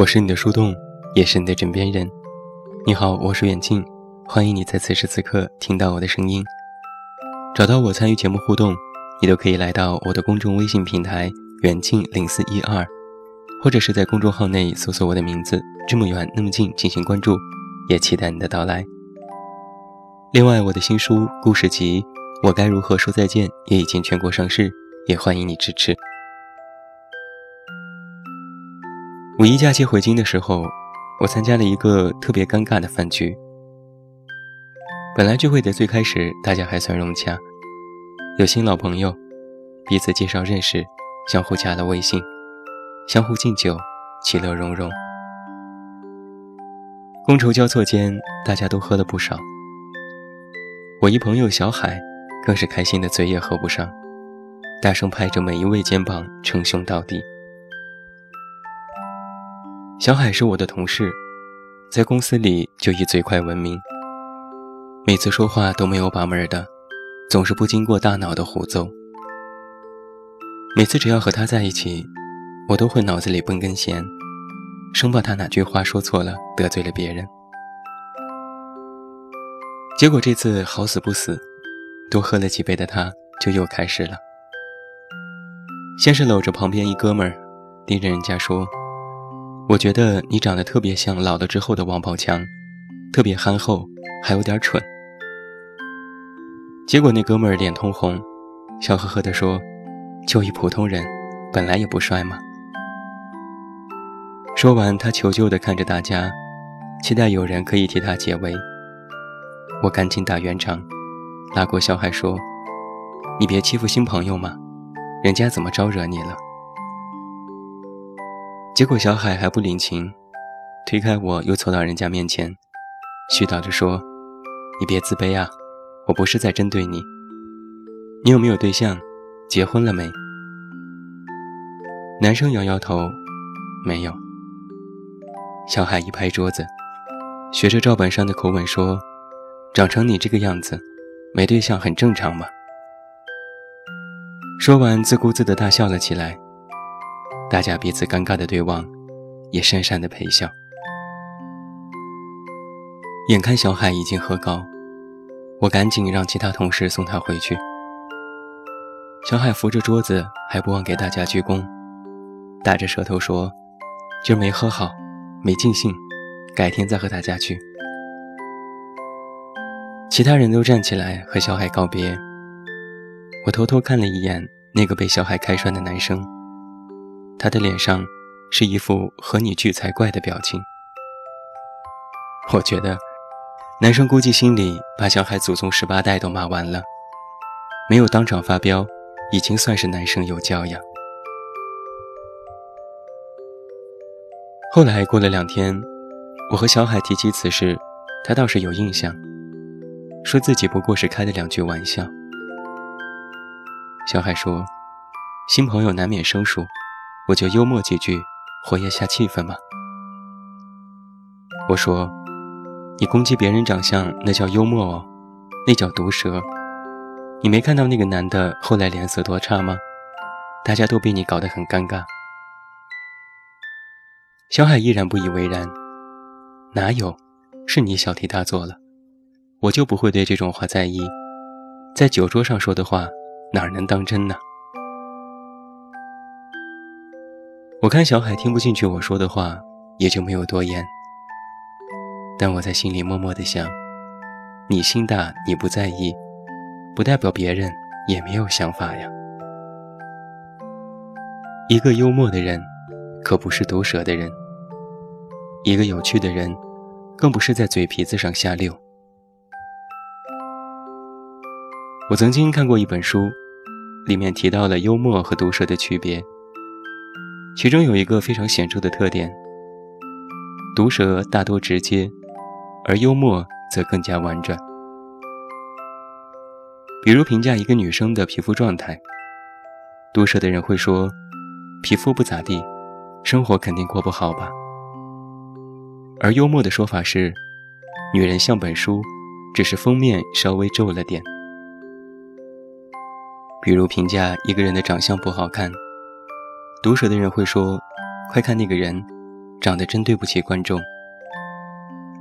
我是你的树洞，也是你的枕边人。你好，我是远近，欢迎你在此时此刻听到我的声音。找到我参与节目互动，你都可以来到我的公众微信平台远近零四一二，或者是在公众号内搜索我的名字这么远那么近进行关注，也期待你的到来。另外，我的新书故事集《我该如何说再见》也已经全国上市，也欢迎你支持。五一假期回京的时候，我参加了一个特别尴尬的饭局。本来聚会的最开始，大家还算融洽，有新老朋友，彼此介绍认识，相互加了微信，相互敬酒，其乐融融。觥筹交错间，大家都喝了不少。我一朋友小海，更是开心的嘴也合不上，大声拍着每一位肩膀，称兄道弟。小海是我的同事，在公司里就以嘴快闻名。每次说话都没有把门的，总是不经过大脑的胡诌。每次只要和他在一起，我都会脑子里蹦根弦，生怕他哪句话说错了得罪了别人。结果这次好死不死，多喝了几杯的他就又开始了。先是搂着旁边一哥们儿，盯着人家说。我觉得你长得特别像老了之后的王宝强，特别憨厚，还有点蠢。结果那哥们儿脸通红，笑呵呵地说：“就一普通人，本来也不帅嘛。”说完，他求救地看着大家，期待有人可以替他解围。我赶紧打圆场，拉过小海说：“你别欺负新朋友嘛，人家怎么招惹你了？”结果小海还不领情，推开我又凑到人家面前，絮叨着说：“你别自卑啊，我不是在针对你。你有没有对象？结婚了没？”男生摇摇头，没有。小海一拍桌子，学着赵本山的口吻说：“长成你这个样子，没对象很正常嘛。”说完，自顾自地大笑了起来。大家彼此尴尬的对望，也讪讪的陪笑。眼看小海已经喝高，我赶紧让其他同事送他回去。小海扶着桌子，还不忘给大家鞠躬，打着舌头说：“今儿没喝好，没尽兴，改天再和大家去。”其他人都站起来和小海告别。我偷偷看了一眼那个被小海开涮的男生。他的脸上是一副和你聚才怪的表情。我觉得，男生估计心里把小海祖宗十八代都骂完了，没有当场发飙，已经算是男生有教养。后来过了两天，我和小海提起此事，他倒是有印象，说自己不过是开了两句玩笑。小海说：“新朋友难免生疏。”我就幽默几句，活跃下气氛嘛。我说：“你攻击别人长相，那叫幽默哦，那叫毒舌。你没看到那个男的后来脸色多差吗？大家都被你搞得很尴尬。”小海依然不以为然：“哪有？是你小题大做了。我就不会对这种话在意，在酒桌上说的话，哪能当真呢？”我看小海听不进去我说的话，也就没有多言。但我在心里默默的想：你心大，你不在意，不代表别人也没有想法呀。一个幽默的人，可不是毒舌的人；一个有趣的人，更不是在嘴皮子上下溜。我曾经看过一本书，里面提到了幽默和毒舌的区别。其中有一个非常显著的特点：毒舌大多直接，而幽默则更加婉转。比如评价一个女生的皮肤状态，毒舌的人会说：“皮肤不咋地，生活肯定过不好吧。”而幽默的说法是：“女人像本书，只是封面稍微皱了点。”比如评价一个人的长相不好看。毒舌的人会说：“快看那个人，长得真对不起观众。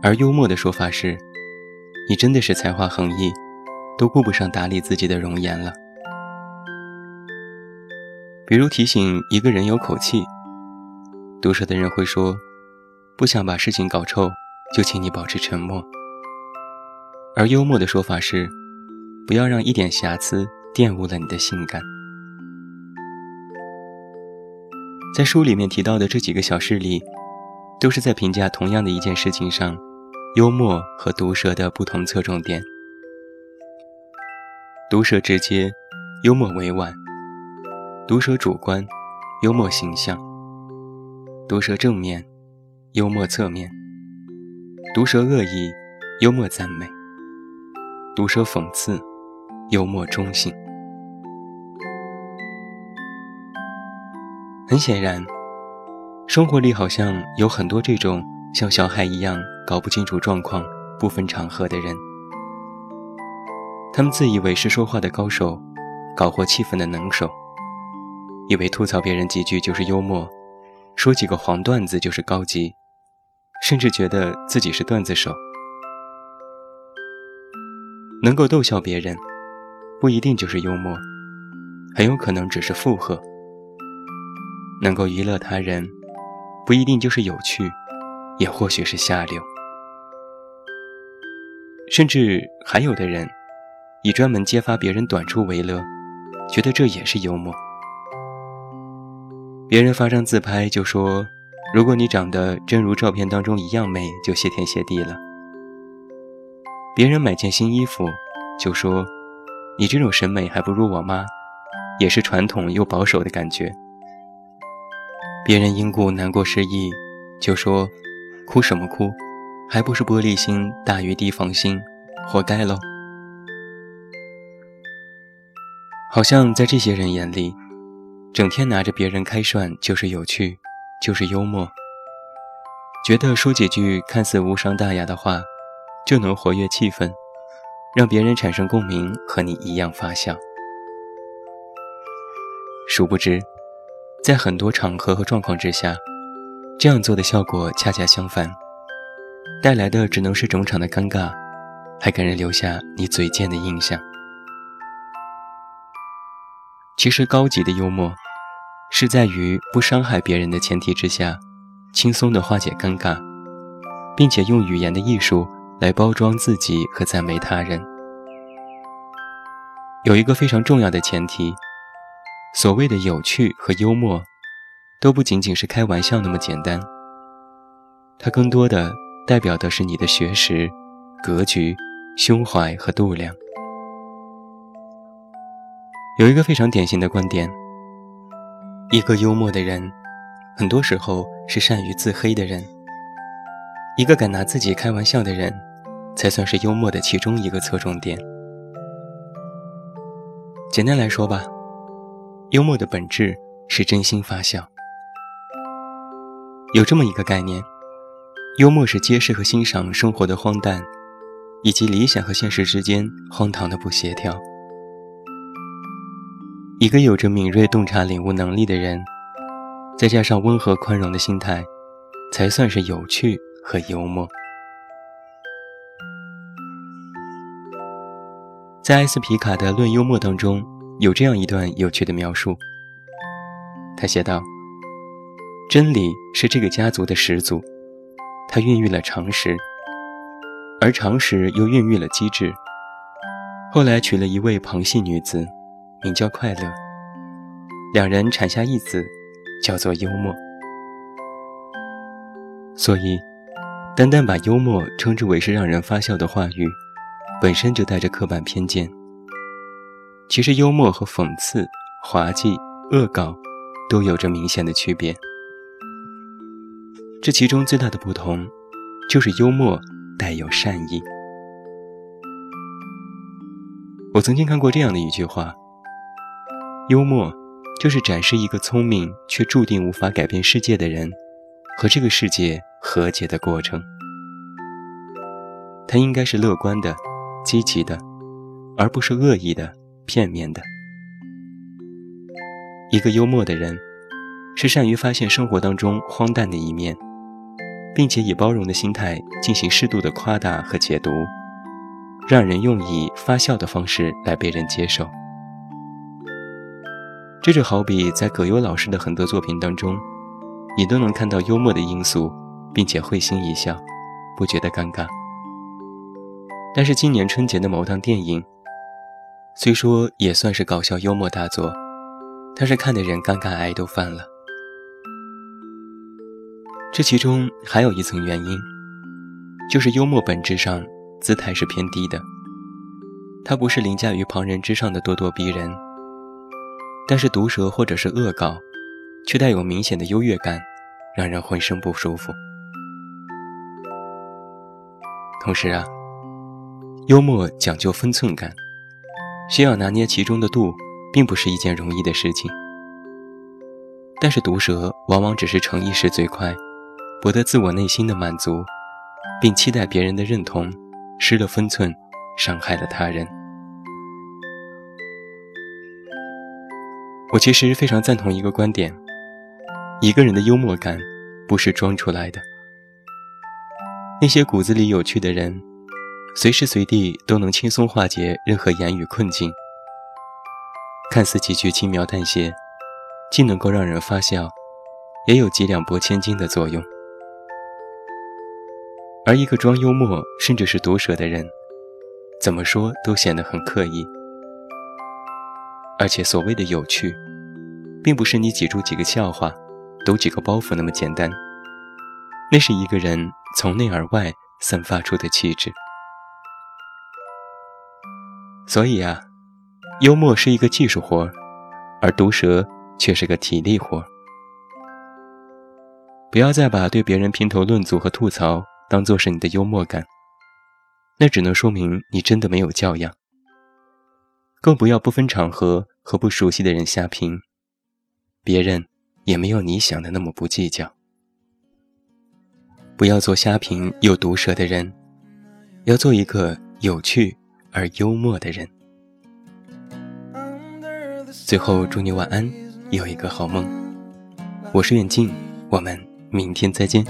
而幽默的说法是，你真的是才华横溢，都顾不上打理自己的容颜了。比如提醒一个人有口气，毒舌的人会说：“不想把事情搞臭，就请你保持沉默。”而幽默的说法是：“不要让一点瑕疵玷污了你的性感。”在书里面提到的这几个小事例，都是在评价同样的一件事情上。幽默和毒舌的不同侧重点：毒舌直接，幽默委婉；毒舌主观，幽默形象；毒舌正面，幽默侧面；毒舌恶意，幽默赞美；毒舌讽刺，幽默中性。很显然，生活里好像有很多这种。像小孩一样搞不清楚状况、不分场合的人，他们自以为是说话的高手，搞活气氛的能手，以为吐槽别人几句就是幽默，说几个黄段子就是高级，甚至觉得自己是段子手。能够逗笑别人，不一定就是幽默，很有可能只是附和；能够娱乐他人，不一定就是有趣。也或许是下流，甚至还有的人以专门揭发别人短处为乐，觉得这也是幽默。别人发张自拍就说：“如果你长得真如照片当中一样美，就谢天谢地了。”别人买件新衣服就说：“你这种审美还不如我妈，也是传统又保守的感觉。”别人因故难过失意就说。哭什么哭？还不是玻璃心大于提防心，活该喽！好像在这些人眼里，整天拿着别人开涮就是有趣，就是幽默。觉得说几句看似无伤大雅的话，就能活跃气氛，让别人产生共鸣，和你一样发笑。殊不知，在很多场合和状况之下。这样做的效果恰恰相反，带来的只能是整场的尴尬，还给人留下你嘴贱的印象。其实，高级的幽默是在于不伤害别人的前提之下，轻松地化解尴尬，并且用语言的艺术来包装自己和赞美他人。有一个非常重要的前提，所谓的有趣和幽默。都不仅仅是开玩笑那么简单，它更多的代表的是你的学识、格局、胸怀和度量。有一个非常典型的观点：一个幽默的人，很多时候是善于自黑的人；一个敢拿自己开玩笑的人，才算是幽默的其中一个侧重点。简单来说吧，幽默的本质是真心发笑。有这么一个概念，幽默是揭示和欣赏生活的荒诞，以及理想和现实之间荒唐的不协调。一个有着敏锐洞察领悟能力的人，再加上温和宽容的心态，才算是有趣和幽默。在埃斯皮卡的《论幽默》当中，有这样一段有趣的描述，他写道。真理是这个家族的始祖，它孕育了常识，而常识又孕育了机智。后来娶了一位旁系女子，名叫快乐，两人产下一子，叫做幽默。所以，单单把幽默称之为是让人发笑的话语，本身就带着刻板偏见。其实，幽默和讽刺、滑稽、恶搞，都有着明显的区别。这其中最大的不同，就是幽默带有善意。我曾经看过这样的一句话：幽默就是展示一个聪明却注定无法改变世界的人和这个世界和解的过程。它应该是乐观的、积极的，而不是恶意的、片面的。一个幽默的人，是善于发现生活当中荒诞的一面。并且以包容的心态进行适度的夸大和解读，让人用以发笑的方式来被人接受。这就好比在葛优老师的很多作品当中，你都能看到幽默的因素，并且会心一笑，不觉得尴尬。但是今年春节的某档电影，虽说也算是搞笑幽默大作，但是看的人尴尬癌都犯了。这其中还有一层原因，就是幽默本质上姿态是偏低的，它不是凌驾于旁人之上的咄咄逼人，但是毒舌或者是恶搞，却带有明显的优越感，让人浑身不舒服。同时啊，幽默讲究分寸感，需要拿捏其中的度，并不是一件容易的事情。但是毒舌往往只是逞一时最快。博得自我内心的满足，并期待别人的认同，失了分寸，伤害了他人。我其实非常赞同一个观点：一个人的幽默感不是装出来的。那些骨子里有趣的人，随时随地都能轻松化解任何言语困境。看似几句轻描淡写，既能够让人发笑，也有几两拨千斤的作用。而一个装幽默甚至是毒舌的人，怎么说都显得很刻意。而且所谓的有趣，并不是你挤出几个笑话、抖几个包袱那么简单，那是一个人从内而外散发出的气质。所以啊，幽默是一个技术活，而毒舌却是个体力活。不要再把对别人评头论足和吐槽。当做是你的幽默感，那只能说明你真的没有教养。更不要不分场合和不熟悉的人瞎评，别人也没有你想的那么不计较。不要做瞎评又毒舌的人，要做一个有趣而幽默的人。最后，祝你晚安，有一个好梦。我是远近，我们明天再见。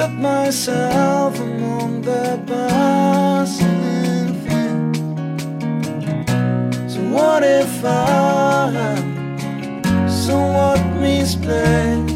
Set myself among the passing things. So what if I'm somewhat misplaced?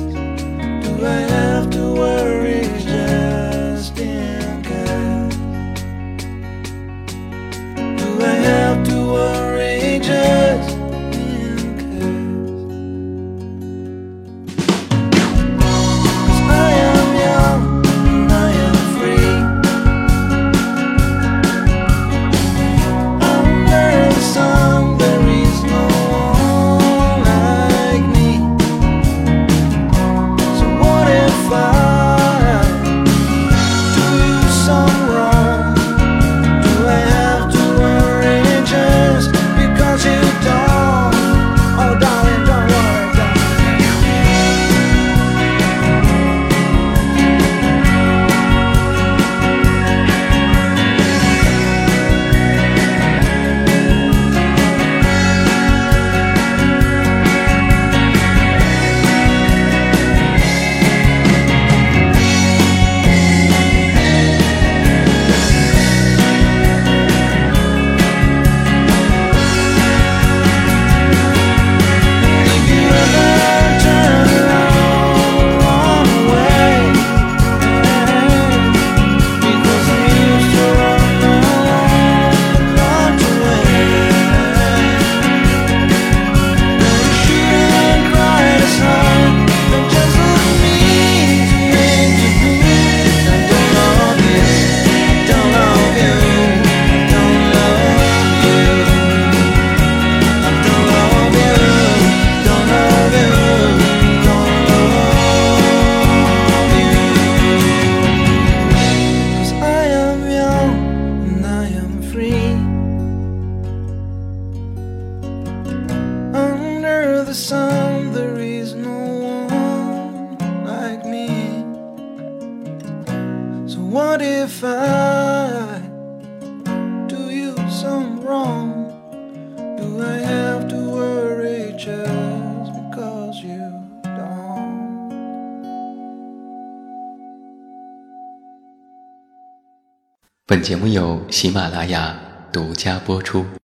本节目由喜马拉雅独家播出。